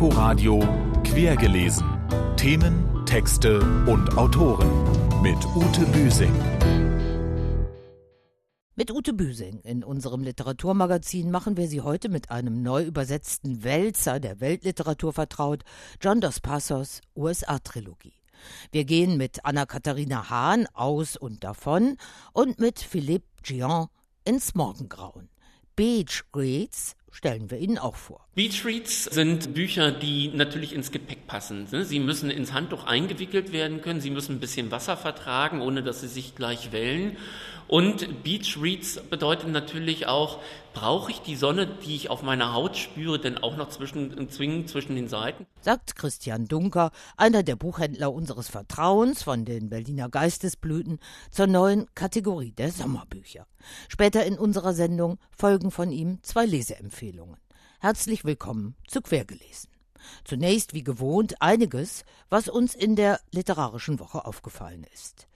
Inforadio Quergelesen. Themen, Texte und Autoren mit Ute Büsing. Mit Ute Büsing in unserem Literaturmagazin machen wir Sie heute mit einem neu übersetzten Wälzer der Weltliteratur vertraut, John Dos Passos USA-Trilogie. Wir gehen mit Anna-Katharina Hahn aus und davon und mit Philippe Gian ins Morgengrauen. Beach Reads stellen wir Ihnen auch vor. Beach Reads sind Bücher, die natürlich ins Gepäck passen. Sie müssen ins Handtuch eingewickelt werden können, sie müssen ein bisschen Wasser vertragen, ohne dass sie sich gleich wellen. Und Beach Reads bedeutet natürlich auch, brauche ich die Sonne, die ich auf meiner Haut spüre, denn auch noch zwischen, zwingend zwischen den Seiten? Sagt Christian Dunker, einer der Buchhändler unseres Vertrauens von den Berliner Geistesblüten, zur neuen Kategorie der Sommerbücher. Später in unserer Sendung folgen von ihm zwei Leseempfehlungen. Herzlich willkommen zu Quergelesen. Zunächst wie gewohnt einiges, was uns in der literarischen Woche aufgefallen ist.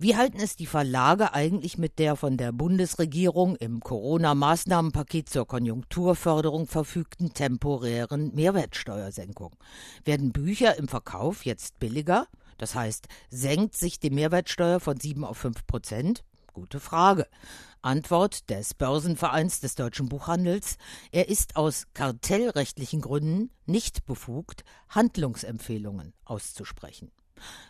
Wie halten es die Verlage eigentlich mit der von der Bundesregierung im Corona-Maßnahmenpaket zur Konjunkturförderung verfügten temporären Mehrwertsteuersenkung? Werden Bücher im Verkauf jetzt billiger? Das heißt, senkt sich die Mehrwertsteuer von 7 auf 5 Prozent? Gute Frage. Antwort des Börsenvereins des deutschen Buchhandels, er ist aus kartellrechtlichen Gründen nicht befugt, Handlungsempfehlungen auszusprechen.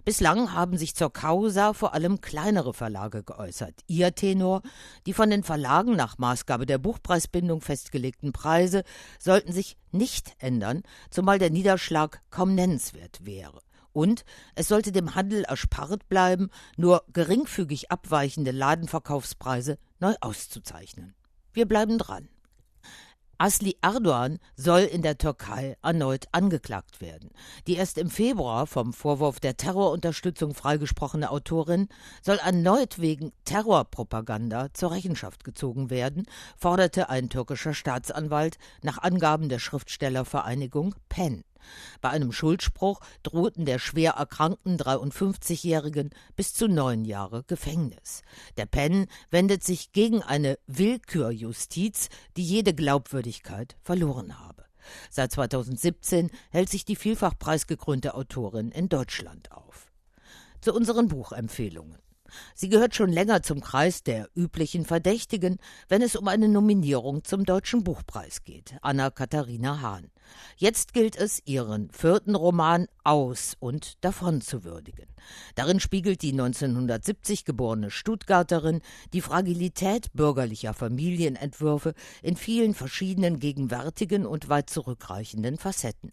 Bislang haben sich zur Causa vor allem kleinere Verlage geäußert. Ihr Tenor, die von den Verlagen nach Maßgabe der Buchpreisbindung festgelegten Preise sollten sich nicht ändern, zumal der Niederschlag kaum nennenswert wäre. Und es sollte dem Handel erspart bleiben, nur geringfügig abweichende Ladenverkaufspreise neu auszuzeichnen. Wir bleiben dran. Asli Erdogan soll in der Türkei erneut angeklagt werden. Die erst im Februar vom Vorwurf der Terrorunterstützung freigesprochene Autorin soll erneut wegen Terrorpropaganda zur Rechenschaft gezogen werden, forderte ein türkischer Staatsanwalt nach Angaben der Schriftstellervereinigung PEN. Bei einem Schuldspruch drohten der schwer erkrankten 53-Jährigen bis zu neun Jahre Gefängnis. Der Penn wendet sich gegen eine Willkürjustiz, die jede Glaubwürdigkeit verloren habe. Seit 2017 hält sich die vielfach preisgekrönte Autorin in Deutschland auf. Zu unseren Buchempfehlungen. Sie gehört schon länger zum Kreis der üblichen Verdächtigen, wenn es um eine Nominierung zum Deutschen Buchpreis geht. Anna-Katharina Hahn. Jetzt gilt es, ihren vierten Roman aus und davon zu würdigen. Darin spiegelt die 1970 geborene Stuttgarterin die Fragilität bürgerlicher Familienentwürfe in vielen verschiedenen gegenwärtigen und weit zurückreichenden Facetten.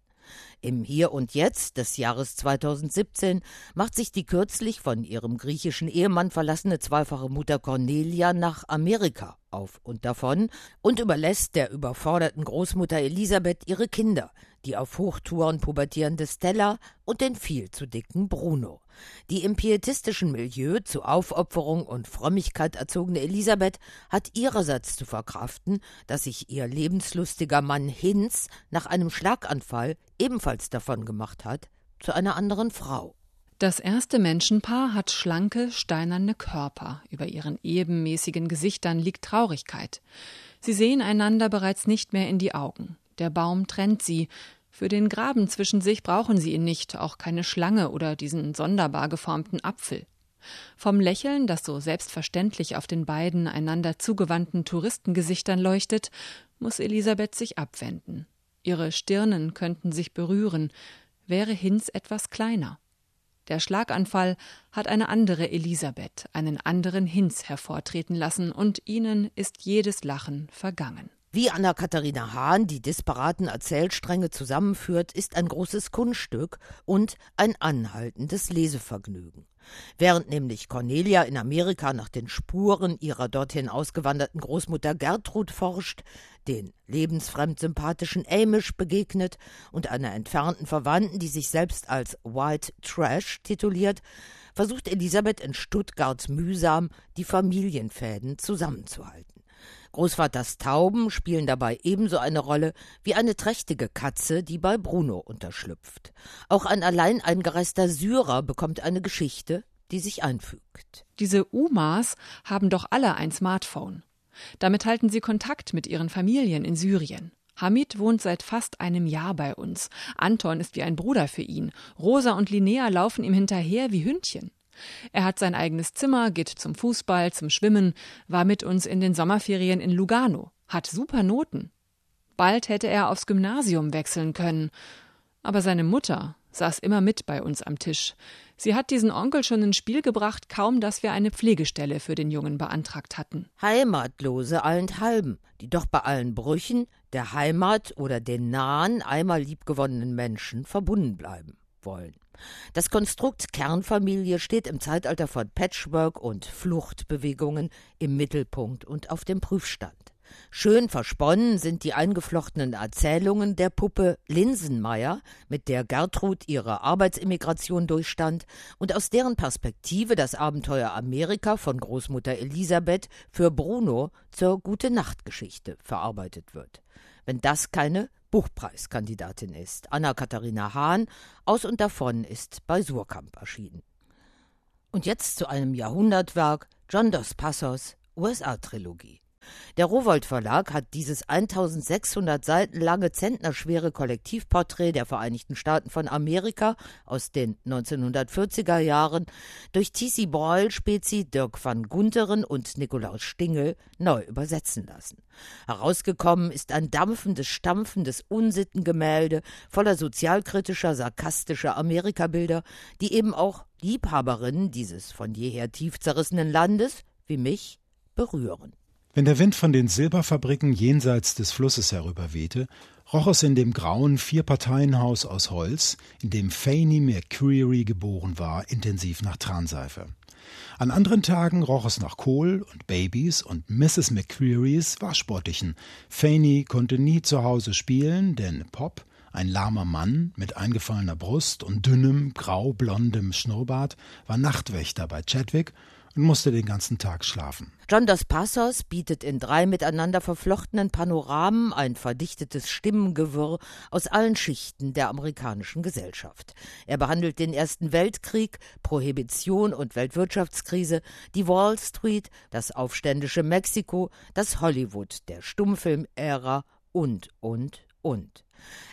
Im Hier und Jetzt des Jahres 2017 macht sich die kürzlich von ihrem griechischen Ehemann verlassene zweifache Mutter Cornelia nach Amerika auf und davon und überlässt der überforderten Großmutter Elisabeth ihre Kinder, die auf Hochtouren pubertierende Stella und den viel zu dicken Bruno. Die im pietistischen Milieu zu Aufopferung und Frömmigkeit erzogene Elisabeth hat ihrerseits zu verkraften, dass sich ihr lebenslustiger Mann Hinz nach einem Schlaganfall ebenfalls davon gemacht hat, zu einer anderen Frau. Das erste Menschenpaar hat schlanke, steinerne Körper. Über ihren ebenmäßigen Gesichtern liegt Traurigkeit. Sie sehen einander bereits nicht mehr in die Augen. Der Baum trennt sie. Für den Graben zwischen sich brauchen sie ihn nicht, auch keine Schlange oder diesen sonderbar geformten Apfel. Vom Lächeln, das so selbstverständlich auf den beiden einander zugewandten Touristengesichtern leuchtet, muss Elisabeth sich abwenden. Ihre Stirnen könnten sich berühren, wäre Hinz etwas kleiner. Der Schlaganfall hat eine andere Elisabeth, einen anderen Hinz hervortreten lassen, und ihnen ist jedes Lachen vergangen. Wie Anna-Katharina Hahn die disparaten Erzählstränge zusammenführt, ist ein großes Kunststück und ein anhaltendes Lesevergnügen. Während nämlich Cornelia in Amerika nach den Spuren ihrer dorthin ausgewanderten Großmutter Gertrud forscht, den lebensfremd sympathischen Amish begegnet und einer entfernten Verwandten, die sich selbst als White Trash tituliert, versucht Elisabeth in Stuttgart mühsam, die Familienfäden zusammenzuhalten. Großvaters Tauben spielen dabei ebenso eine Rolle wie eine trächtige Katze, die bei Bruno unterschlüpft. Auch ein allein eingereister Syrer bekommt eine Geschichte, die sich einfügt. Diese Umas haben doch alle ein Smartphone. Damit halten sie Kontakt mit ihren Familien in Syrien. Hamid wohnt seit fast einem Jahr bei uns. Anton ist wie ein Bruder für ihn. Rosa und Linnea laufen ihm hinterher wie Hündchen. Er hat sein eigenes Zimmer, geht zum Fußball, zum Schwimmen, war mit uns in den Sommerferien in Lugano, hat super Noten. Bald hätte er aufs Gymnasium wechseln können. Aber seine Mutter saß immer mit bei uns am Tisch. Sie hat diesen Onkel schon ins Spiel gebracht, kaum dass wir eine Pflegestelle für den Jungen beantragt hatten. Heimatlose allenthalben, die doch bei allen Brüchen der Heimat oder den nahen, einmal liebgewonnenen Menschen verbunden bleiben wollen. Das Konstrukt Kernfamilie steht im Zeitalter von Patchwork und Fluchtbewegungen im Mittelpunkt und auf dem Prüfstand. Schön versponnen sind die eingeflochtenen Erzählungen der Puppe Linsenmeier, mit der Gertrud ihre Arbeitsemigration durchstand und aus deren Perspektive das Abenteuer Amerika von Großmutter Elisabeth für Bruno zur Gute-Nacht-Geschichte verarbeitet wird. Wenn das keine Buchpreiskandidatin ist. Anna-Katharina Hahn aus und davon ist bei Surkamp erschienen. Und jetzt zu einem Jahrhundertwerk John Dos Passos USA-Trilogie. Der Rowold Verlag hat dieses 1600 Seiten lange zentnerschwere Kollektivporträt der Vereinigten Staaten von Amerika aus den 1940er Jahren durch T.C. Boyle, Spezi, Dirk van Gunteren und Nikolaus Stingel neu übersetzen lassen. Herausgekommen ist ein dampfendes, stampfendes Unsittengemälde voller sozialkritischer, sarkastischer Amerikabilder, die eben auch Liebhaberinnen dieses von jeher tief zerrissenen Landes, wie mich, berühren. Wenn der Wind von den Silberfabriken jenseits des Flusses herüberwehte, roch es in dem grauen Vierparteienhaus aus Holz, in dem Fanny McCreary geboren war, intensiv nach Transeife. An anderen Tagen roch es nach Kohl und Babys und Mrs. McCrearys Waschbottichen. Fanny konnte nie zu Hause spielen, denn Pop, ein lahmer Mann mit eingefallener Brust und dünnem, grau-blondem Schnurrbart, war Nachtwächter bei Chadwick und musste den ganzen Tag schlafen. John Dos Passos bietet in drei miteinander verflochtenen Panoramen ein verdichtetes Stimmengewirr aus allen Schichten der amerikanischen Gesellschaft. Er behandelt den Ersten Weltkrieg, Prohibition und Weltwirtschaftskrise, die Wall Street, das aufständische Mexiko, das Hollywood der Stummfilmära und, und, und.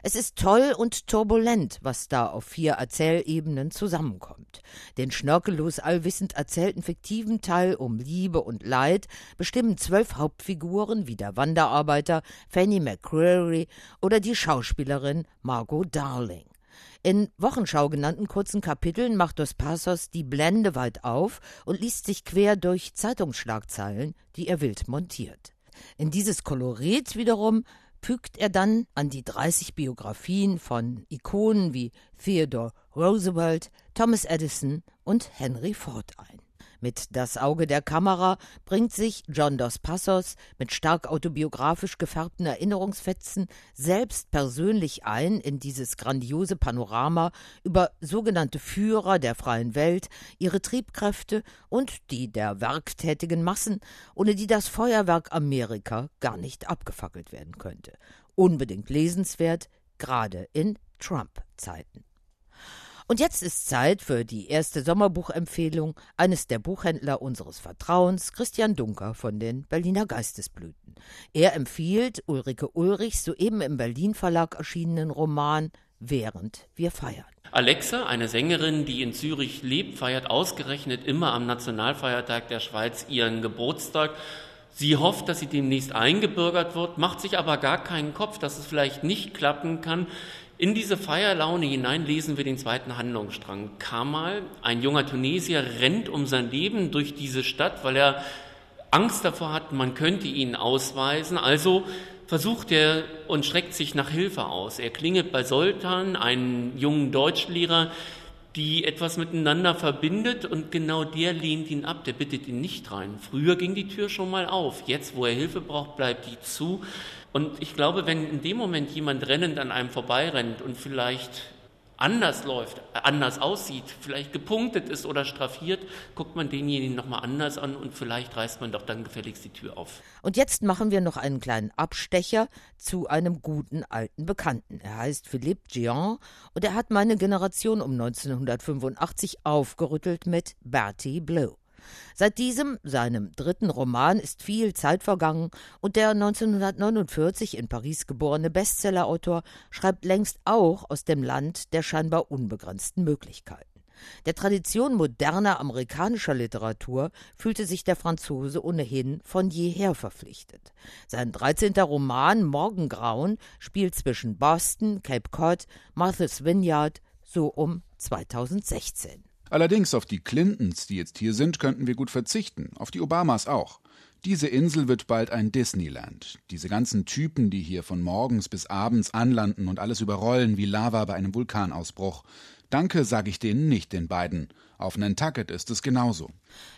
Es ist toll und turbulent, was da auf vier Erzählebenen zusammenkommt. Den schnörkellos allwissend erzählten fiktiven Teil um Liebe und Leid bestimmen zwölf Hauptfiguren wie der Wanderarbeiter Fanny McCreary oder die Schauspielerin Margot Darling. In Wochenschau genannten kurzen Kapiteln macht Dos Passos die Blende weit auf und liest sich quer durch Zeitungsschlagzeilen, die er wild montiert. In dieses Kolorit wiederum fügt er dann an die 30 Biografien von Ikonen wie Theodore Roosevelt, Thomas Edison und Henry Ford ein. Mit Das Auge der Kamera bringt sich John Dos Passos mit stark autobiografisch gefärbten Erinnerungsfetzen selbst persönlich ein in dieses grandiose Panorama über sogenannte Führer der freien Welt, ihre Triebkräfte und die der werktätigen Massen, ohne die das Feuerwerk Amerika gar nicht abgefackelt werden könnte. Unbedingt lesenswert, gerade in Trump-Zeiten. Und jetzt ist Zeit für die erste Sommerbuchempfehlung eines der Buchhändler unseres Vertrauens, Christian Dunker von den Berliner Geistesblüten. Er empfiehlt Ulrike Ulrichs soeben im Berlin Verlag erschienenen Roman Während wir feiern. Alexa, eine Sängerin, die in Zürich lebt, feiert ausgerechnet immer am Nationalfeiertag der Schweiz ihren Geburtstag. Sie hofft, dass sie demnächst eingebürgert wird, macht sich aber gar keinen Kopf, dass es vielleicht nicht klappen kann. In diese Feierlaune hinein lesen wir den zweiten Handlungsstrang. Kamal, ein junger Tunesier, rennt um sein Leben durch diese Stadt, weil er Angst davor hat, man könnte ihn ausweisen. Also versucht er und streckt sich nach Hilfe aus. Er klingelt bei Soltan, einen jungen Deutschlehrer, die etwas miteinander verbindet und genau der lehnt ihn ab, der bittet ihn nicht rein. Früher ging die Tür schon mal auf, jetzt wo er Hilfe braucht, bleibt die zu. Und ich glaube, wenn in dem Moment jemand rennend an einem vorbeirennt und vielleicht anders läuft, anders aussieht, vielleicht gepunktet ist oder straffiert, guckt man denjenigen nochmal anders an und vielleicht reißt man doch dann gefälligst die Tür auf. Und jetzt machen wir noch einen kleinen Abstecher zu einem guten alten Bekannten. Er heißt Philippe Gian und er hat meine Generation um 1985 aufgerüttelt mit Bertie Blue. Seit diesem, seinem dritten Roman, ist viel Zeit vergangen und der 1949 in Paris geborene Bestsellerautor schreibt längst auch aus dem Land der scheinbar unbegrenzten Möglichkeiten. Der Tradition moderner amerikanischer Literatur fühlte sich der Franzose ohnehin von jeher verpflichtet. Sein 13. Roman Morgengrauen spielt zwischen Boston, Cape Cod, Martha's Vineyard so um 2016. Allerdings auf die Clintons, die jetzt hier sind, könnten wir gut verzichten, auf die Obamas auch. Diese Insel wird bald ein Disneyland. Diese ganzen Typen, die hier von morgens bis abends anlanden und alles überrollen wie Lava bei einem Vulkanausbruch. Danke sage ich denen nicht, den beiden. Auf Nantucket ist es genauso.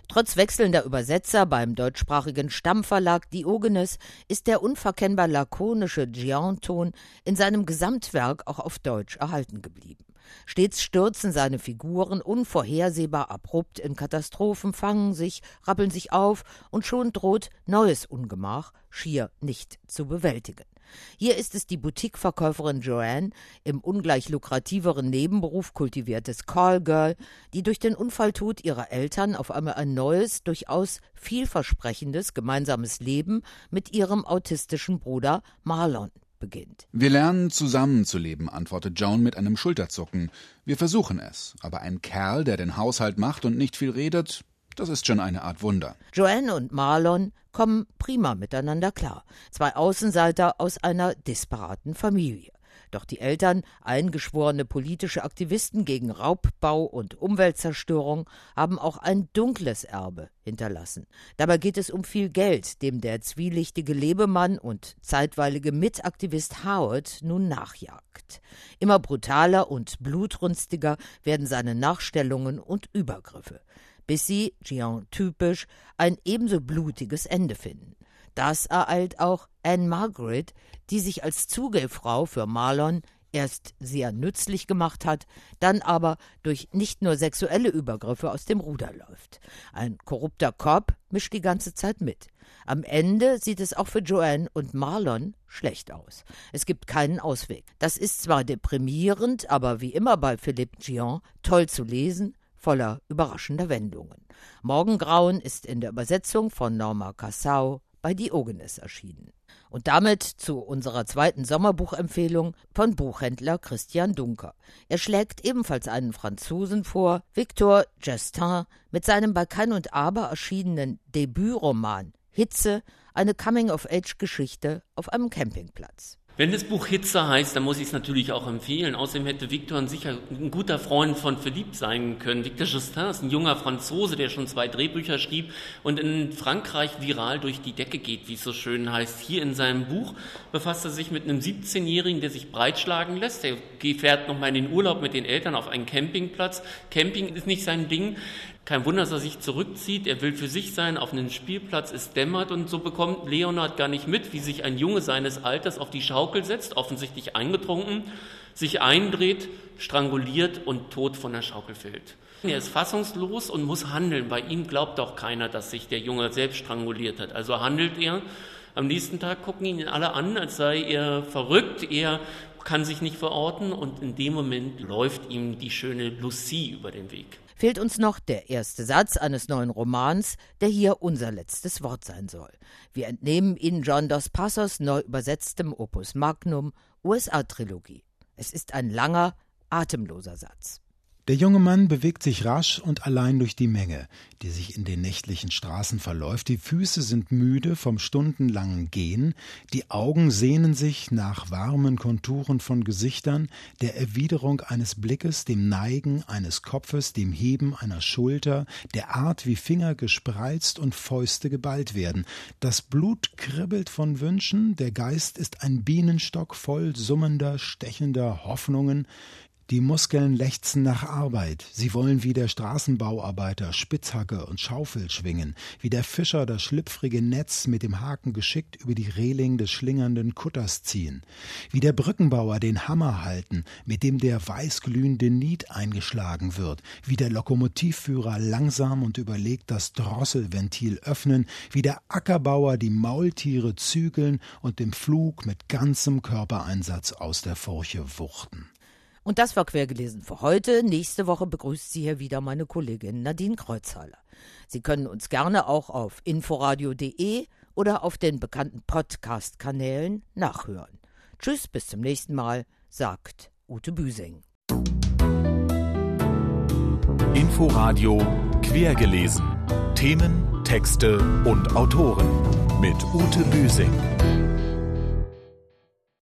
Trotz wechselnder Übersetzer beim deutschsprachigen Stammverlag Diogenes ist der unverkennbar lakonische Gian-Ton in seinem Gesamtwerk auch auf Deutsch erhalten geblieben. Stets stürzen seine Figuren unvorhersehbar abrupt in Katastrophen, fangen sich, rappeln sich auf und schon droht neues Ungemach, schier nicht zu bewältigen. Hier ist es die Boutiqueverkäuferin Joanne, im ungleich lukrativeren Nebenberuf kultiviertes Callgirl, die durch den Unfalltod ihrer Eltern auf einmal ein neues, durchaus vielversprechendes gemeinsames Leben mit ihrem autistischen Bruder Marlon beginnt. Wir lernen zusammenzuleben, antwortet Joan mit einem Schulterzucken. Wir versuchen es, aber ein Kerl, der den Haushalt macht und nicht viel redet, das ist schon eine Art Wunder. Joanne und Marlon kommen prima miteinander klar. Zwei Außenseiter aus einer disparaten Familie. Doch die Eltern, eingeschworene politische Aktivisten gegen Raubbau und Umweltzerstörung, haben auch ein dunkles Erbe hinterlassen. Dabei geht es um viel Geld, dem der zwielichtige Lebemann und zeitweilige Mitaktivist Howard nun nachjagt. Immer brutaler und blutrünstiger werden seine Nachstellungen und Übergriffe, bis sie, Gian typisch, ein ebenso blutiges Ende finden. Das ereilt auch Anne Margaret, die sich als Zugehfrau für Marlon erst sehr nützlich gemacht hat, dann aber durch nicht nur sexuelle Übergriffe aus dem Ruder läuft. Ein korrupter Cop mischt die ganze Zeit mit. Am Ende sieht es auch für Joanne und Marlon schlecht aus. Es gibt keinen Ausweg. Das ist zwar deprimierend, aber wie immer bei Philippe Gian toll zu lesen, voller überraschender Wendungen. Morgengrauen ist in der Übersetzung von Norma Cassau bei Diogenes erschienen. Und damit zu unserer zweiten Sommerbuchempfehlung von Buchhändler Christian Dunker. Er schlägt ebenfalls einen Franzosen vor, Victor Justin, mit seinem bei Kein und Aber erschienenen Debütroman Hitze, eine Coming-of-Age-Geschichte auf einem Campingplatz. Wenn das Buch Hitze heißt, dann muss ich es natürlich auch empfehlen. Außerdem hätte Victor sicher ein guter Freund von Philippe sein können. Victor Justin ist ein junger Franzose, der schon zwei Drehbücher schrieb und in Frankreich viral durch die Decke geht, wie es so schön heißt. Hier in seinem Buch befasst er sich mit einem 17-Jährigen, der sich breitschlagen lässt. Er fährt nochmal in den Urlaub mit den Eltern auf einen Campingplatz. Camping ist nicht sein Ding. Kein Wunder, dass er sich zurückzieht. Er will für sich sein auf einem Spielplatz. Es dämmert und so bekommt Leonard gar nicht mit, wie sich ein Junge seines Alters auf die Schaukel setzt, offensichtlich eingetrunken, sich eindreht, stranguliert und tot von der Schaukel fällt. Er ist fassungslos und muss handeln. Bei ihm glaubt auch keiner, dass sich der Junge selbst stranguliert hat. Also handelt er. Am nächsten Tag gucken ihn alle an, als sei er verrückt. Er kann sich nicht verorten und in dem Moment läuft ihm die schöne Lucie über den Weg fehlt uns noch der erste Satz eines neuen Romans, der hier unser letztes Wort sein soll. Wir entnehmen ihn John Dos Passos neu übersetztem Opus Magnum USA-Trilogie. Es ist ein langer, atemloser Satz. Der junge Mann bewegt sich rasch und allein durch die Menge, die sich in den nächtlichen Straßen verläuft. Die Füße sind müde vom stundenlangen Gehen, die Augen sehnen sich nach warmen Konturen von Gesichtern, der Erwiderung eines Blickes, dem Neigen eines Kopfes, dem Heben einer Schulter, der Art, wie Finger gespreizt und Fäuste geballt werden. Das Blut kribbelt von Wünschen, der Geist ist ein Bienenstock voll summender, stechender Hoffnungen, die Muskeln lechzen nach Arbeit. Sie wollen wie der Straßenbauarbeiter Spitzhacke und Schaufel schwingen, wie der Fischer das schlüpfrige Netz mit dem Haken geschickt über die Reling des schlingernden Kutters ziehen, wie der Brückenbauer den Hammer halten, mit dem der weißglühende Niet eingeschlagen wird, wie der Lokomotivführer langsam und überlegt das Drosselventil öffnen, wie der Ackerbauer die Maultiere zügeln und dem Flug mit ganzem Körpereinsatz aus der Furche wuchten. Und das war quergelesen für heute. Nächste Woche begrüßt Sie hier wieder meine Kollegin Nadine Kreuzhaler. Sie können uns gerne auch auf inforadio.de oder auf den bekannten Podcast-Kanälen nachhören. Tschüss, bis zum nächsten Mal, sagt Ute Büsing. Inforadio quergelesen. Themen, Texte und Autoren mit Ute Büsing.